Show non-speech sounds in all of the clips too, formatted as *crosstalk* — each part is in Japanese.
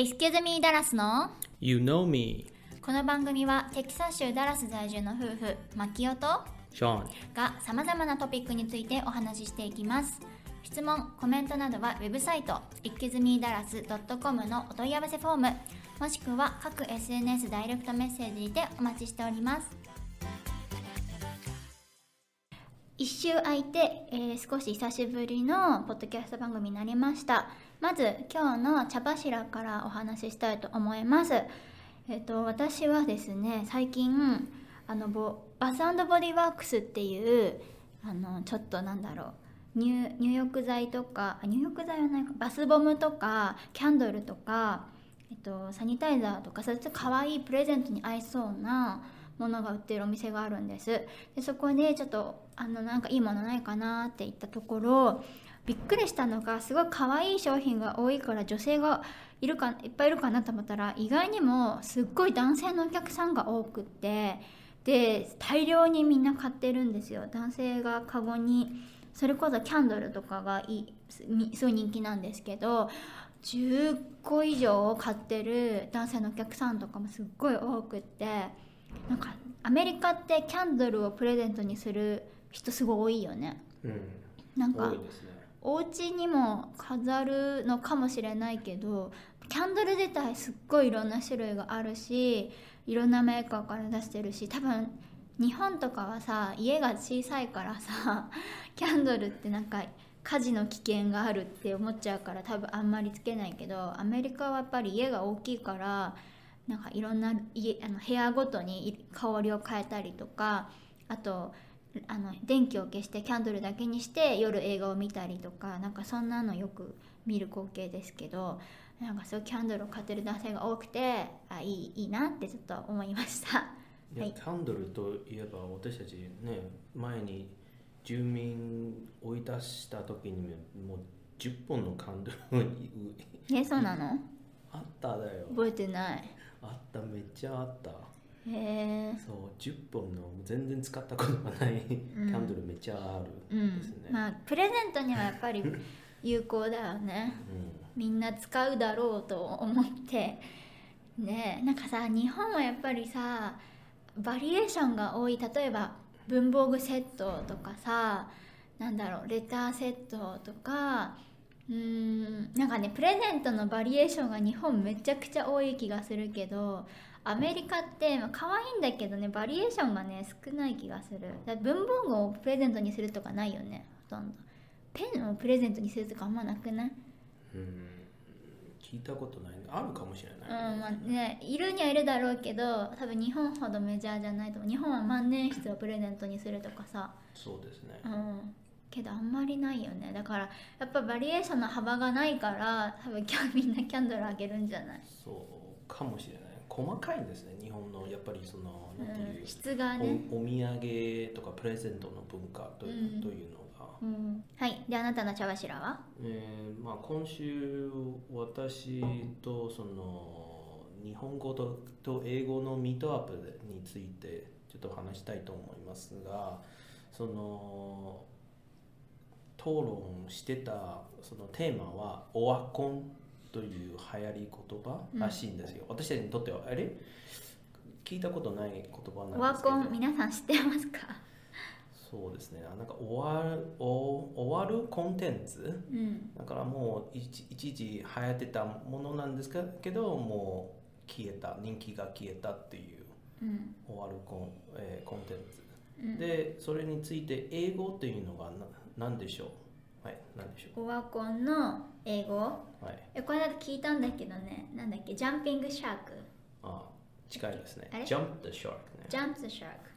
Excuse me ダラスの？You know me, この番組はテキサス州ダラス在住の夫婦マキオと Sean. がさまざまなトピックについてお話ししていきます。質問コメントなどはウェブサイト excusemedallas.com のお問い合わせフォームもしくは各 SNS ダイレクトメッセージにてお待ちしております。一周空いて、えー少し久しぶりのポッドキャスト番組になりましたまず今日の茶柱からお話ししたいと思います。えっ、と私はですね最近あのボバスボディワークスっていうあのちょっとなんだろう入入浴剤とか入浴剤はないかバスボムとかキャンドルとか、えっと、サニタイザーとかそういう可愛いプレゼントに合いそうなものが売ってるお店があるんです。でそこでちょっとあのなんかいいものないかなって言ったところびっくりしたのがすごい可愛い商品が多いから女性がいるかいっぱいいるかなと思ったら意外にもすっごい男性のお客さんが多くってで大量にみんな買ってるんですよ。男性がカゴに。それこそキャンドルとかがいいすごい人気なんですけど10個以上買ってる男性のお客さんとかもすっごい多くってなんかアメリカってキャンドルをプレゼントにする人すごい多いよね。なんか多いですね。お家にも飾るのかもしれないけどキャンドル自体すっごいいろんな種類があるしいろんなメーカーから出してるし多分日本とかはさ家が小さいからさ *laughs* キャンドルってなんか火事の危険があるって思っちゃうから多分あんまりつけないけどアメリカはやっぱり家が大きいからなんかいろんな家あの部屋ごとに香りを変えたりとかあとあの電気を消してキャンドルだけにして夜映画を見たりとかなんかそんなのよく見る光景ですけどなんかそういうキャンドルを買ってる男性が多くてあいいいいなってちょっと思いました。いやはい。キャンドルといえば私たちね前に住民追い出した時にもう10本のキャンドルをえそうなの？あっただよ。覚えてない。あっためっちゃあったへえそう10本の全然使ったことがないキャンドルめっちゃあるうんですね、まあプレゼントにはやっぱり *laughs* 有効だよね。みんな使うだろうと思って。ねえなんかさ日本はやっぱりさバリエーションが多い。例えば文房具セットとかさなんだろうレターセットとかうーんなんかねプレゼントのバリエーションが日本めちゃくちゃ多い気がするけどアメリカってまあ可愛いんだけどねバリエーションがね少ない気がする。文房具をプレゼントにするとかないよねほとんど。ペンをプレゼントにするとかあんまなくない？うん、うん聞いたことない。あるかもしれうんない、まあね、いるにはいるだろうけど多分日本ほどメジャーじゃないと思う。日本は万年筆をプレゼントにするとかさ。そうですね。うん。けどあんまりないよね。だからやっぱバリエーションの幅がないから多分今日みんなキャンドルあげるんじゃない、そうかもしれない細かいんですね日本のやっぱりそのなんていううん、質がね、おお土産とかプレゼントの文化という,、うん。というのが、うん、はい。であなたの茶柱は？えーまあ、今週私とその日本語とと英語のミートアップについてちょっと話したいと思いますがその討論してたそのテーマはオワコンという流行り言葉らしいんですよ、私たちにとっては。あれ？聞いたことない言葉オワなんですけど。コン皆さん知ってますか？そうですね。なんか終わるお終わるコンテンツ？うん。だからもう一一時流行ってたものなんですけどもう消えた。人気が消えたっていううん。終わるコン,、えーコンテンツ、うん。でそれについて英語っていうのがな何でしょう？はい何でしょオワコンの英語。うはい。えこれだと聞いたんだけどね。なんだっけ？ジャンピングシャーク。あ近いですね。あれ？Jump the Shark ね。ジャンプシャーク。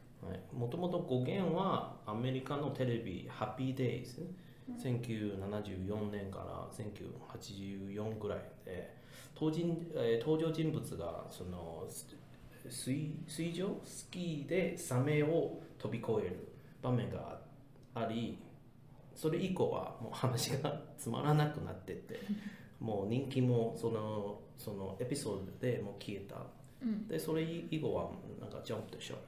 もともと語源はアメリカのテレビ「ハッピーデイズ」1974年から1984ぐらいで登人、えー登場人物がそのす水水上？スキーでサメを飛び越える場面がありそれ以降はもう話がつまらなくなってて *laughs* もう人気もそのそのエピソードでもう消えた。うん。でそれ以後はなんか「ジャンプとショック」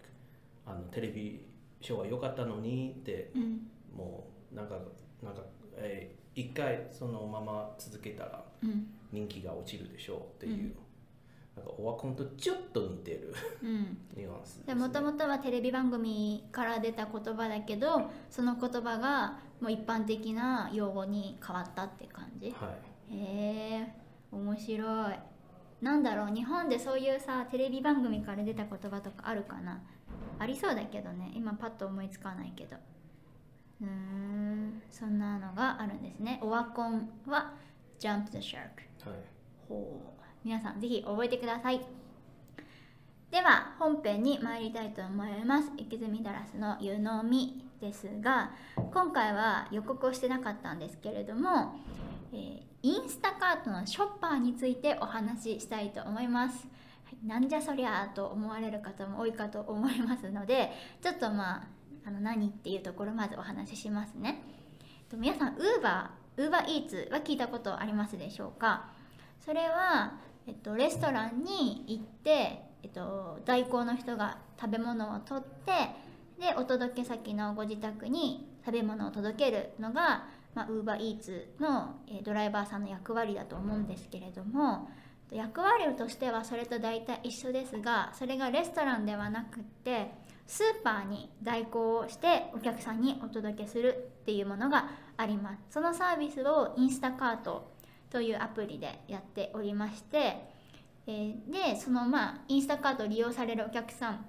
あのテレビショーは良かったのにってうん。もうなんかなんか、えー一回そのまま続けたらうん。人気が落ちるでしょうっていう、うんなんかオワコンとちょっと似てるうん。ニュアンスでもともとはテレビ番組から出た言葉だけどその言葉がもう一般的な用語に変わったって感じ？はい。へえ面白い。なんだろう日本でそういうさテレビ番組から出た言葉とかあるかな？ありそうだけどね。今パッと思いつかないけど。うーんそんなのがあるんですね。オワコンは Jump the Shark はい。ほう。皆さんぜひ覚えてください。では本編に参りたいと思います。池積ダラスの湯飲みですが今回は予告をしてなかったんですけれども、えーインスタカートのショッパーについてお話ししたいと思います、はい、なんじゃそりゃーと思われる方も多いかと思いますのでちょっとまああの何っていうところまずお話ししますね。と皆さんウーバーウーバーイーツは聞いたことありますでしょうか？それは、えっと、レストランに行って、えっと、代行の人が食べ物を取ってでお届け先のご自宅に食べ物を届けるのがまあ、ウーバーイーツの、えドライバーさんの役割だと思うんですけれども役割としてはそれと大体一緒ですがそれがレストランではなくってスーパーに代行をしてお客さんにお届けするっていうものがあります。そのサービスをインスタカートというアプリでやっておりまして、えでそのまあインスタカートを利用されるお客さん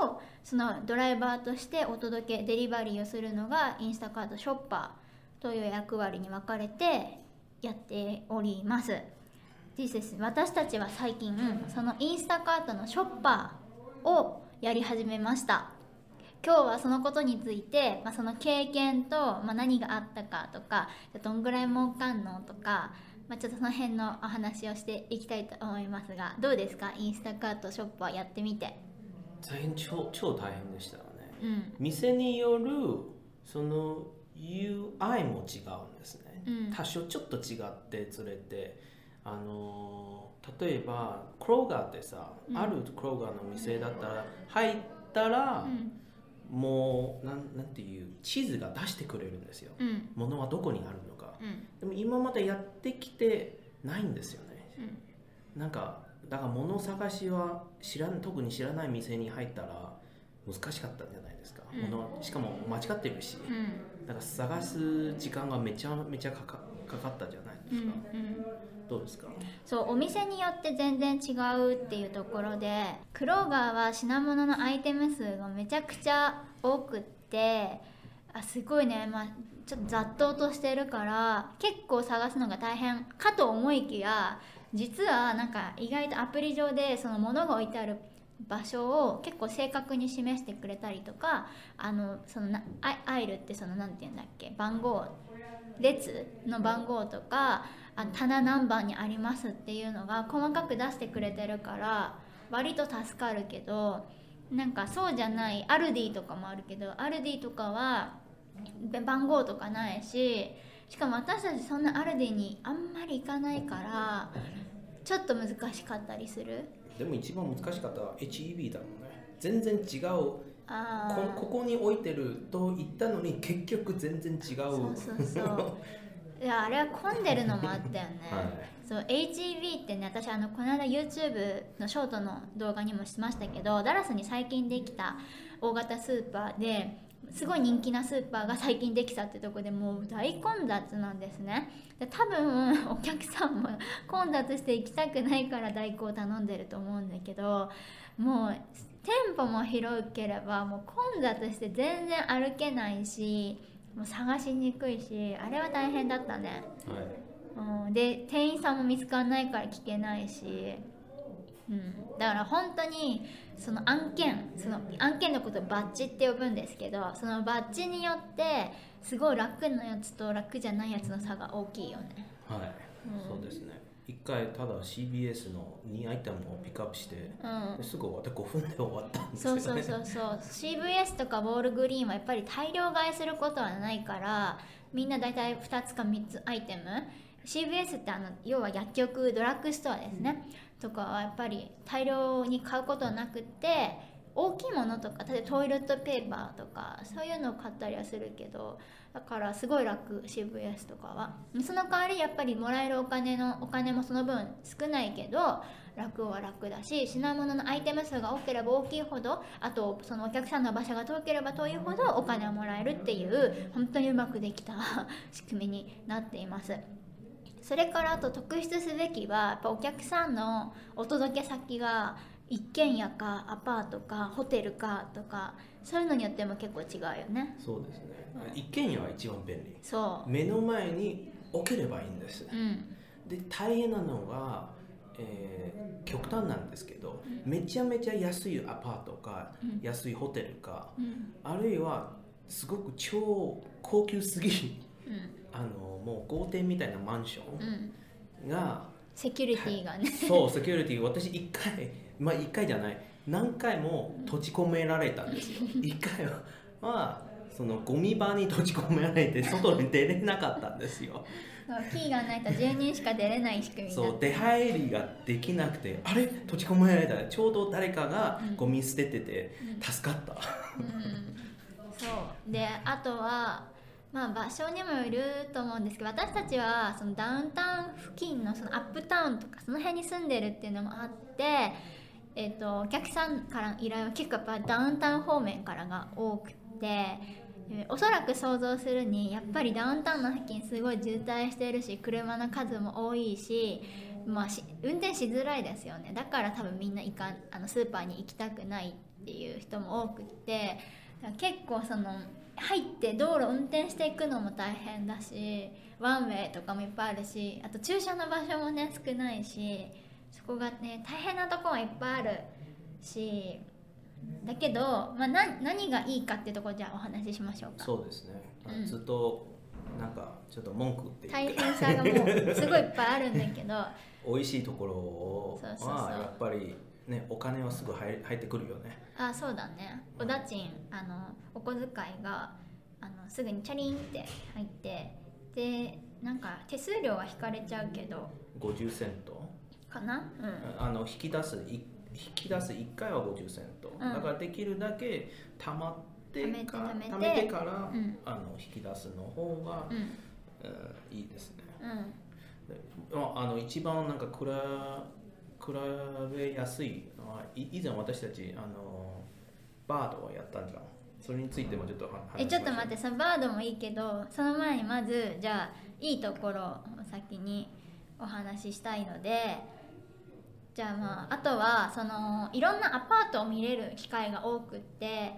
とそのドライバーとしてお届けデリバリーをするのがインスタカートショッパーという役割に分かれてやっております。ですです私たちは最近そのインスタカートのショッパーをやり始めました。今日はそのことについて、まあ、その経験と、まあ、何があったかとかどんぐらい儲かんのとか、まあ、ちょっとその辺のお話をしていきたいと思いますがどうですか？インスタカートショッパーやってみて。大変超超大変でしたよね。うん。店によるその UI も違うんですね、うん。多少ちょっと違ってずれて。あのー例えばクローガーってさ、うん。あるクローガーの店だったら入ったら、うん。もうなんなんていう地図が出してくれるんですよ。うん。物はどこにあるのか。うん。でも今までやってきてないんですよね。うん。なんかだから物探しは知らん特に知らない店に入ったら難しかったんじゃないですか、うん。物しかも間違ってるし、うん。だから探す時間がめちゃめちゃかかかかったじゃないでうんすか、うんどうですか？そうお店によって全然違うっていうところでクローガーは品物のアイテム数がめちゃくちゃ多くってあすごいね、まあ、ちょっと雑踏としてるから結構探すのが大変かと思いきや実はなんか意外とアプリ上でその物が置いてある場所を結構正確に示してくれたりとかあのそのなアイルってその何て言うんだっけ？番号列の番号とかあ棚何番にありますっていうのが細かく出してくれてるから割と助かるけどなんかそうじゃないアルディとかもあるけどアルディとかは番号とかないししかも私たちそんなアルディにあんまり行かないからちょっと難しかったりする？でも一番難しかったのは HEB だもんね。全然違う。こあここに置いてると言ったのに結局全然違う。そうそうそう。*laughs* いやあれは混んでるのもあったよね、はい。そう HEB ってね私あのこの間 YouTube のショートの動画にもしましたけどダラスに最近できた大型スーパーですごい人気なスーパーが最近できたってとこでもう大混雑なんですね。で多分お客さんも混雑して行きたくないから代行を頼んでると思うんだけどもう店舗も広ければもう混雑して全然歩けないしもう探しにくいしあれは大変だったね。はい。うん、で店員さんも見つからないから聞けないし、うん、だから本当にその案件その案件のことをバッジって呼ぶんですけどそのバッジによってすごい楽なやつと楽じゃないやつの差が大きいよね。はい、うん。そうですね。一回ただ CBS の2アイテムをピックアップして、うん。ですぐ終わって5分で終わったんですよね。そうそうそうそう。CVS とかウォールグリーンはやっぱり大量買いすることはないからみんな大体2つか3つアイテム。CVS ってあの要は薬局ドラッグストアですね、とかはやっぱり大量に買うことなくて大きいものとか例えばトイレットペーパーとかそういうのを買ったりはするけどだからすごい楽渋谷とかは。その代わりやっぱりもらえるお金のお金もその分少ないけど楽は楽だし品物のアイテム数が多ければ大きいほどあとそのお客さんの場所が遠ければ遠いほどお金をもらえるっていう本当にうまくできた *laughs* 仕組みになっています。それからあと特筆すべきはやっぱお客さんのお届け先が一軒家かアパートかホテルかとかそういうのによっても結構違うよね。そうですね。一軒家は一番便利。そ目の前に置ければいいんです。ううん。で大変なのが、えー極端なんですけどめちゃめちゃ安いアパートか、うん。安いホテルかうん。あるいはすごく超高級すぎるうんあのもう豪邸みたいなマンショうん。ンが、セキュリティがね。そうセキュリティ私一回まあ一回じゃない。何回も閉じ込められたんですよ。一回はまあそのゴミ場に閉じ込められて *laughs* 外に出れなかったんですよ。キーがないと10人しか出れない仕組みそう出入りができなくてあれ？閉じ込められた。ちょうど誰かがゴミ捨ててて助かった、うん。そう。であとはまあ場所にもよると思うんですけど私たちはそのダウンタウン付近のそのアップタウンとかその辺に住んでるっていうのもあって、えっとお客さんからの依頼は結構やっぱダウンタウン方面からが多くて。おそらく想像するにやっぱりダウンタウンの付近すごい渋滞してるし車の数も多いし,、まあ、運転しづらいですよねだから多分みんな行かあのスーパーに行きたくないっていう人も多くって結構その入って道路運転していくのも大変だしワンウェイとかもいっぱいあるしあと駐車の場所もね少ないしそこがね大変なとこはいっぱいあるしだけど、まあ、な何がいいかっていうところじゃあお話ししましょうか。そうですね、うん。ずっとなんかちょっと文句って大変さがもうすごいいっぱいあるんだけど。*laughs* 美味しいところをそうそうそう。はやっぱりねお金はすぐ入入ってくるよね。あそうだね。おだちんあのお小遣いがあのすぐにチャリンって入ってでなんか手数料は引かれちゃうけど。50セント？かな？うん。あの引き出すい引き出す1回は50セント、ん。だからできるだけ貯まってか貯めて貯貯めてから、うん。あの引き出すの方が、うん。うんいいですね。うん。ああの一番なんか比比べやすいのは以前私たちあのバードをやったんじゃん。それについてもちょっとえちょっと待っててそのバードもいいけどその前にまずじゃあいいところを先にお話ししたいのでじゃあまああとはそのいろんなアパートを見れる機会が多くって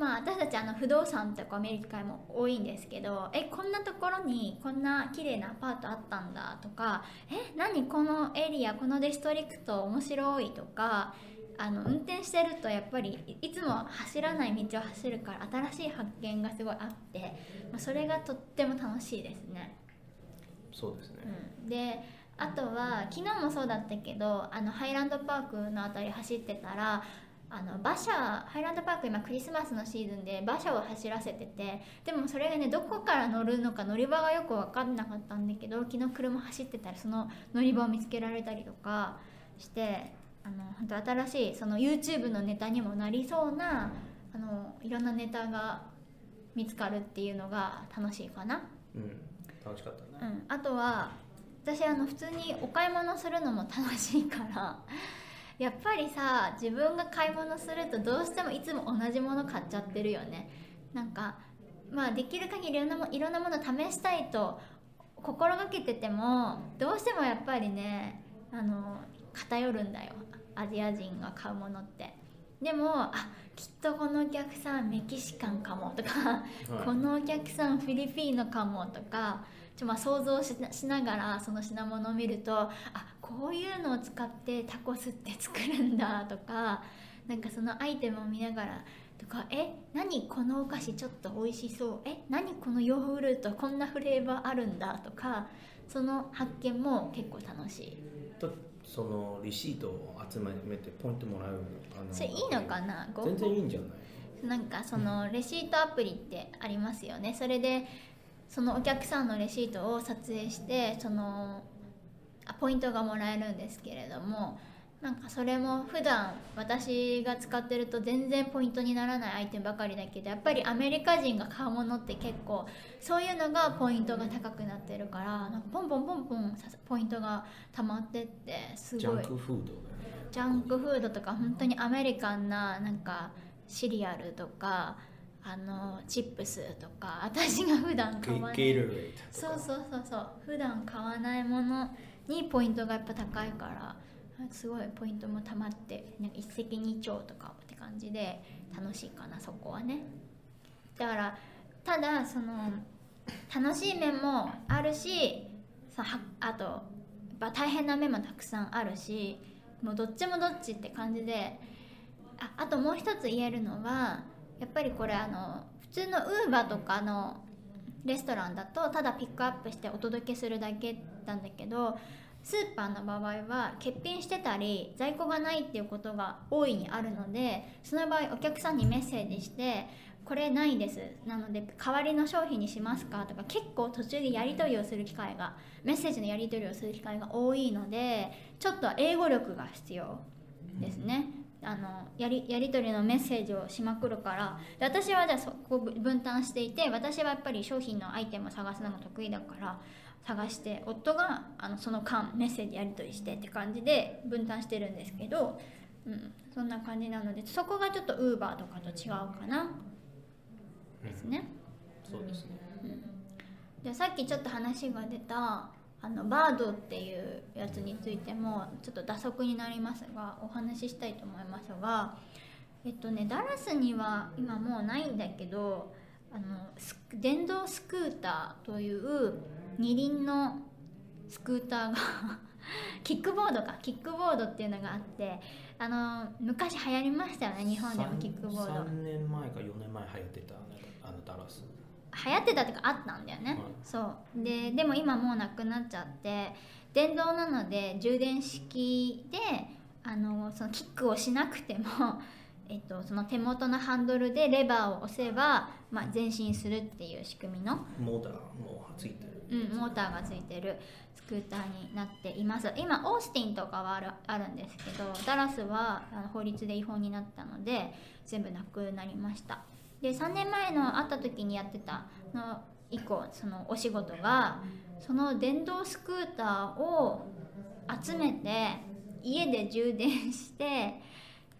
まあ私たちあの不動産とか見る機会も多いんですけどえこんなところにこんな綺麗なアパートあったんだとかえ何このエリアこのディストリクト面白いとかあの運転してるとやっぱりいいつも走らない道を走るから新しい発見がすごいあって、まあ、それがとっても楽しいですね。そうですね、うん、であとは昨日もそうだったけどあのハイランドパークの辺り走ってたらあの馬車ハイランドパーク今クリスマスのシーズンで馬車を走らせててでもそれがねどこから乗るのか乗り場がよく分かんなかったんだけど昨日車走ってたらその乗り場を見つけられたりとかしてあの本当新しいその YouTube のネタにもなりそうなあのいろんなネタが見つかるっていうのが楽しいかな。うん楽しかったね、うん、あとは私あの普通にお買い物するのも楽しいからやっぱりさ自分が買い物するとどうしてもいつも同じもの買っちゃってるよね。なんかまあできる限りいろんなもいろんなもの試したいと心がけててもどうしてもやっぱりねあの偏るんだよ。アジア人が買うものって。でもあきっとこのお客さんメキシカンかもとかはい。このお客さんフィリピンのかもとかちょまあ想像しなしながらその品物を見るとあこういうのを使ってタコスって作るんだとかなんかそのアイテムを見ながらとかえ何このお菓子ちょっと美味しそう。え何このヨーグルトこんなフレーバーあるんだとかその発見も結構楽しい。とそのレシートを集めてポイントもらうあのそれいいのかな？ご全然いいんじゃない？なんかそのレシートアプリってありますよね。それでそのお客さんのレシートを撮影してそのあポイントがもらえるんですけれどもなんかそれも普段私が使ってると全然ポイントにならないアイテムばかりだけどやっぱりアメリカ人が買うものって結構そういうのがポイントが高くなってるからなんかポンポンポンポンポイントが溜まってってすごい。ジャンクフードジャンクフードとか本当にアメリカンななんかシリアルとかあのチップスとか私が普段買わない。そうそうそうそう。普段買わないものにポイントがやっぱ高いからすごいポイントもたまってなんか一石二鳥とかって感じで楽しいかなそこはね。だからただその楽しい面もあるしさはあと大変な面もたくさんあるしもうどっちもどっちって感じでああともう一つ言えるのはやっぱりこれあの普通のウーバーとかのレストランだとただピックアップしてお届けするだけなんだけどスーパーの場合は欠品してたり在庫がないっていうことが大いにあるのでその場合お客さんにメッセージして「これないです」なので代わりの商品にしますかとか結構途中でやり取りをする機会がメッセージのやり取りをする機会が多いのでちょっと英語力が必要ですね。あのやりやり取りのメッセージをしまくるからで私はじゃあそこ分担していて私はやっぱり商品のアイテムを探すのが得意だから探して夫があのその間メッセージやり取りしてって感じで分担してるんですけど、うん、そんな感じなのでそこがちょっとウーバーとかと違うかな。ですね。そうですね。うん、でさっきちょっと話が出たあのバードっていうやつについてもちょっと打足になりますがお話ししたいと思いますがえっとねダラスには今もうないんだけどあのス電動スクーターという二輪のスクーターが *laughs* キックボードか。キックボードっていうのがあってあの昔流行りましたよね日本でもキックボード。3年前か4年前流行ってたねあのダラス。流行ってたっていうかあったんだよね、はい。そう。ででも今もうなくなっちゃって電動なので充電式であのそのキックをしなくても、えっと、その手元のハンドルでレバーを押せば、まあ、前進するっていう仕組みの、モーターもついてる。うん、モーターがついてるスクーターになっています。今オースティンとかはあるあるんですけどダラスはあの法律で違法になったので全部なくなりました。で3年前の会った時にやってたの以降そのお仕事がその電動スクーターを集めて家で充電して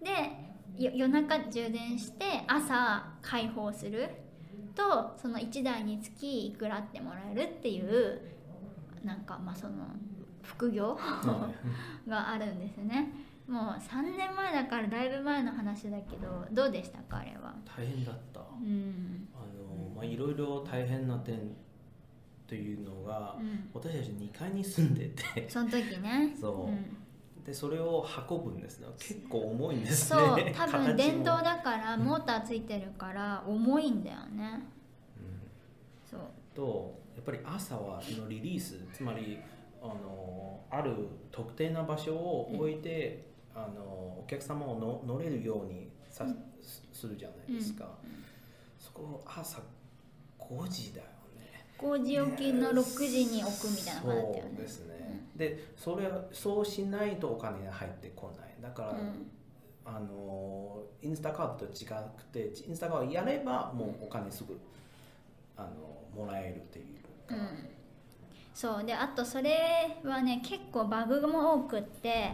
でよ夜中充電して朝開放するとその1台につきいくらってもらえるっていうなんかまあその副業はい。があるんですね。もう3年前だからだいぶ前の話だけどどうでしたかあれは？大変だった。うん。あのまあいろいろ大変な点というのが、うん。私たち2階に住んでて。その時ね。*laughs* そう。うんでそれを運ぶんですね。結構重いんですそうね *laughs* 多分電動だからモーターついてるから重いんだよね。うん。そう。とやっぱり朝はのリリースつまりあのある特定な場所を置いて、あのお客様をの乗れるようにさ、うん。すするじゃないですか、そこ朝5時だよね。5時起きの6時に置くみたいな感じだったよね。そうですね、でそれはそうしないとお金が入ってこない。だから、うん。あのインスタカードと違くてインスタカードやればもうお金すぐあのもらえるっていうか、うん、そう。であとそれはね結構バグも多くって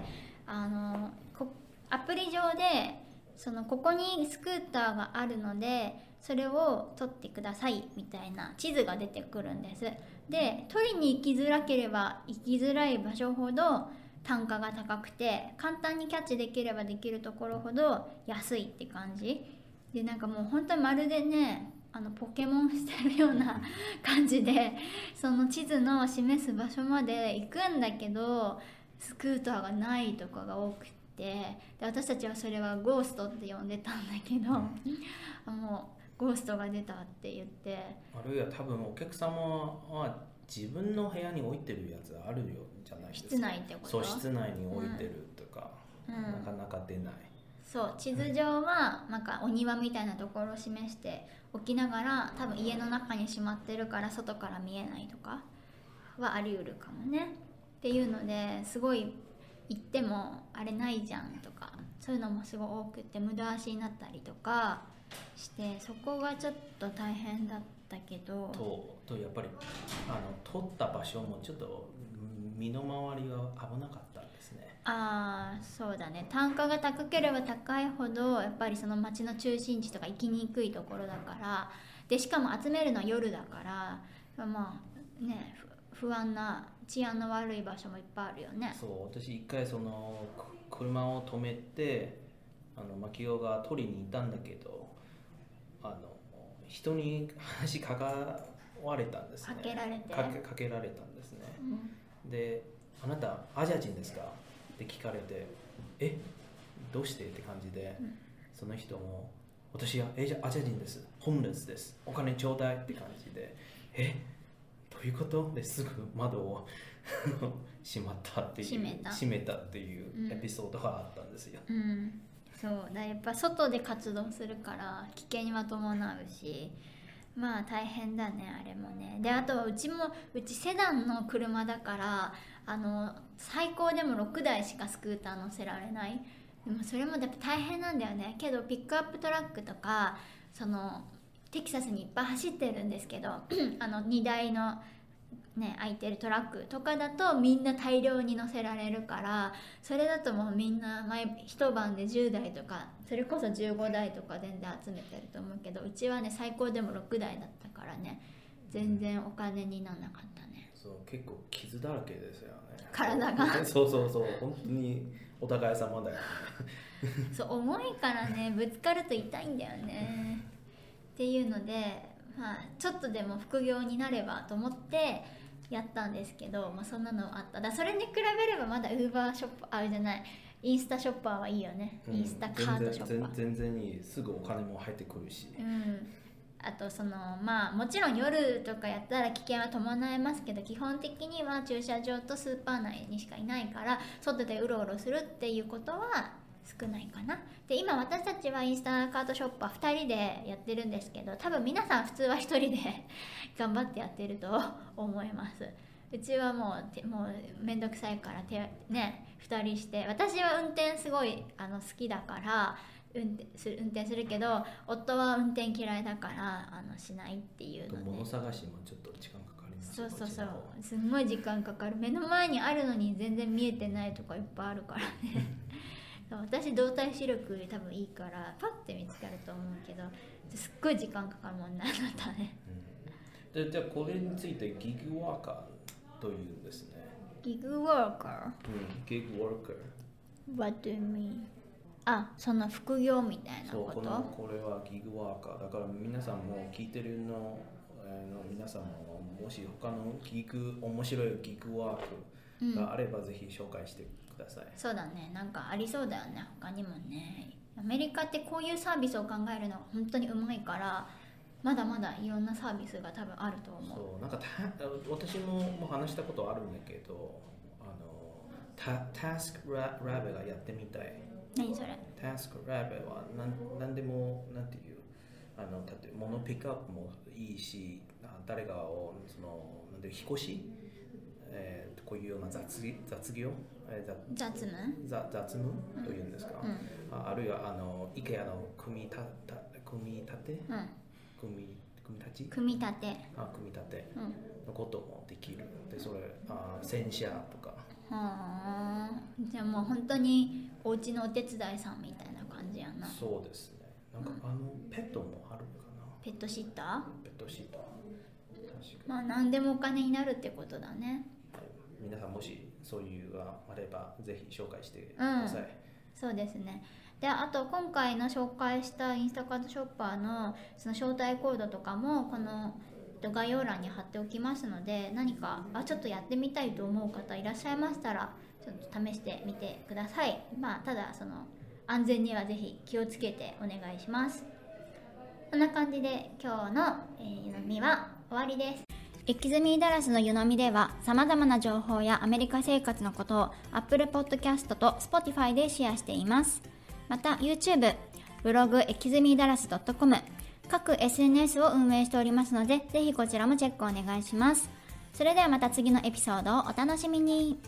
あのこアプリ上でそのここにスクーターがあるのでそれを取ってくださいみたいな地図が出てくるんです。で取りに行きづらければ行きづらい場所ほど単価が高くて簡単にキャッチできればできるところほど安いって感じ。でなんかもう本当にまるでねあのポケモンしてるような *laughs* 感じでその地図の示す場所まで行くんだけどスクーターがないとかが多くてで私たちはそれはゴーストって呼んでたんだけど、もうゴーストが出たって言ってあるいは多分お客様は自分の部屋に置いてるやつあるよじゃないですか。室内ってこと？そう室内に置いてるとか、うん。なかなか出ない。そう地図上はなんかお庭みたいなところを示しておきながら多分家の中にしまってるから外から見えないとかはあり得るかもね。っていうのですごい行ってもあれないじゃんとかそういうのもすごい多くて無駄足になったりとかしてそこがちょっと大変だったけどととやっぱりあの取った場所もちょっと身の回りが危なかったんですね。ああそうだね。単価が高ければ高いほどやっぱりその町の中心地とか行きにくいところだからでしかも集めるのは夜だからまあね不安な治安の悪い場所もいっぱいあるよね。そう私一回そのく車を止めてあのマキオが取りに行ったんだけどあの人に話しかわれたんですね。かけられて。かけかけられたんですね。うん。で「あなたアジア人ですか?」って聞かれて「え？どうして?」って感じで、うん。その人も「私はアアジア人です。ホームレスです。お金ちょうだい」って感じで「え？どういうこと?」ですぐ窓を *laughs* 閉まったっていう閉めた。閉めたっていうエピソードがあったんですよ、うん、そうだやっぱ外で活動するから危険は伴うしまあ大変だねあれもね。であとはうちもうちセダンの車だからあの最高でも6台しかスクーター乗せられない。でもそれもやっぱ大変なんだよね。けどピックアップトラックとかそのテキサスにいっぱい走ってるんですけど *clears throat* あの荷台のね、空いてるトラックとかだとみんな大量に乗せられるからそれだともうみんな毎一晩で10台とかそれこそ15台とか全然集めてると思うけどうちはね最高でも6台だったからね全然お金にならなかったね。そう結構傷だらけですよね。体が。*laughs* そうそうそう本当にお互い様だよ。ね *laughs* そう重いからねぶつかると痛いんだよね。っていうのでまあちょっとでも副業になればと思ってやったんですけど、まあ、そんなのあった。だそれに比べればまだウーバーショップあれじゃない。インスタショッパーはいいよね、インスタカートショッパー。全然全然いいすぐお金も入ってくるし、うん。あとそのまあもちろん夜とかやったら危険は伴いますけど基本的には駐車場とスーパー内にしかいないから外でうろうろするっていうことは少ないかな。で今私たちはインスタカートショッパー2人でやってるんですけど多分皆さん普通は1人で *laughs* 頑張ってやってると思います。うちはもうてもう面倒くさいから手ね2人して。私は運転すごいあの好きだから運転する運転するけど夫は運転嫌いだからあのしないっていうの物で探しもちょっと時間かかりますそうそうそう。すんごい時間かかる。目の前にあるのに全然見えてないとかいっぱいあるからね *laughs* 私動体視力多分いいからパッて見つかると思うけどすっごい時間かかるもんねあなたね。うん。でじゃあこれについてギグワーカーというんですね、ギグワーカうん、ギグワーカー。ー What do you mean? あその副業みたいなこそうことのこれはギグワーカー。だから皆さんも聞いてるの,、えーの皆さんももし他のギグ面白いギグワーうんクがあればぜひ紹介してください、そうだね。なんかありそうだよね。他にもね。アメリカってこういうサービスを考えるのが本当にうまいからまだまだいろんなサービスが多分あると思う。そうなんかた私ももう話したことあるんだけどあのタタスクララベがやってみたい。何それ？タスクラベはなんなんでもなんていう？あの例えば物ピックアップもいいしあ誰かをそのなんて引っ越し、えー、こういうような雑雑業、えー、雑雑務？雑雑務？というんですか、うん。ああるいはあの IKEA の組み立た組み立て？うん。組み組み立ち？組み立て。あ組み立て。うん。のこともできる。でそれあ洗車とか。はあ。じゃあもう本当にお家のお手伝いさんみたいな感じやな。そうですね。なんかあのペットもあるのかな。ペットシッタペットシー。ト確かーまあ何でもお金になるってことだね。に、はい。皆さんもしそういうがあればぜひ紹介してください、そうですね。であと今回の紹介したインスタカートショッパーのその招待コードとかもこの概要欄に貼っておきますので何かあちょっとやってみたいと思う方いらっしゃいましたらちょっと試してみてください。まあただその安全にはぜひ気をつけてお願いします。こんな感じで今日の、えー、湯飲みは終わりです。エキズミーダラスの湯飲みでは様々な情報やアメリカ生活のことを Apple Podcast と Spotify でシェアしています。また YouTube、ブログエキズミーダラス .com 各 SNS を運営しておりますのでぜひこちらもチェックお願いします。それではまた次のエピソードをお楽しみに。